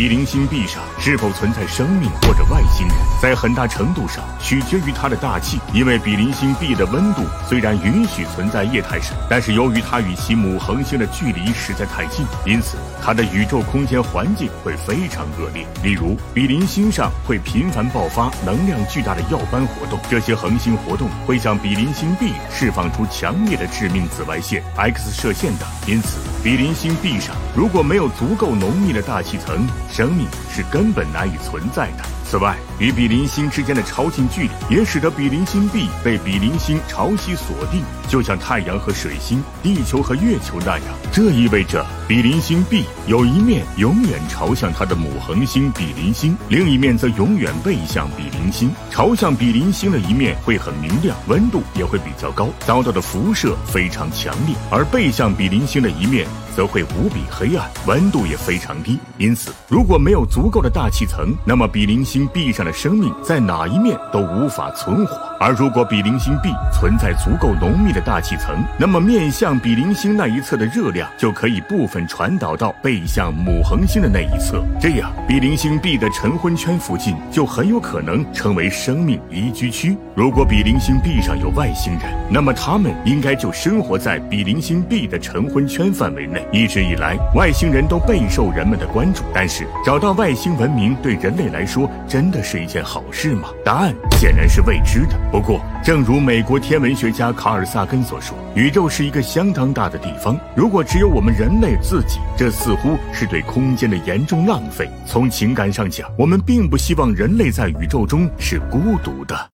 比邻星 B 上是否存在生命或者外星人，在很大程度上取决于它的大气。因为比邻星 B 的温度虽然允许存在液态水，但是由于它与其母恒星的距离实在太近，因此它的宇宙空间环境会非常恶劣。例如，比邻星上会频繁爆发能量巨大的耀斑活动，这些恒星活动会向比邻星 B 释放出强烈的致命紫外线、X 射线等。因此，比邻星 B 上如果没有足够浓密的大气层，生命是根本难以存在的。此外，与比邻星之间的超近距离也使得比邻星 B 被比邻星潮汐锁定，就像太阳和水星、地球和月球那样。这意味着比邻星 B 有一面永远朝向它的母恒星比邻星，另一面则永远背向比邻星。朝向比邻星的一面会很明亮，温度也会比较高，遭到的辐射非常强烈；而背向比邻星的一面。则会无比黑暗，温度也非常低。因此，如果没有足够的大气层，那么比邻星 B 上的生命在哪一面都无法存活。而如果比邻星 B 存在足够浓密的大气层，那么面向比邻星那一侧的热量就可以部分传导到背向母恒星的那一侧，这样比邻星 B 的晨昏圈附近就很有可能成为生命宜居区。如果比邻星 B 上有外星人，那么他们应该就生活在比邻星 B 的晨昏圈范围内。一直以来，外星人都备受人们的关注。但是，找到外星文明对人类来说真的是一件好事吗？答案显然是未知的。不过，正如美国天文学家卡尔萨根所说，宇宙是一个相当大的地方。如果只有我们人类自己，这似乎是对空间的严重浪费。从情感上讲，我们并不希望人类在宇宙中是孤独的。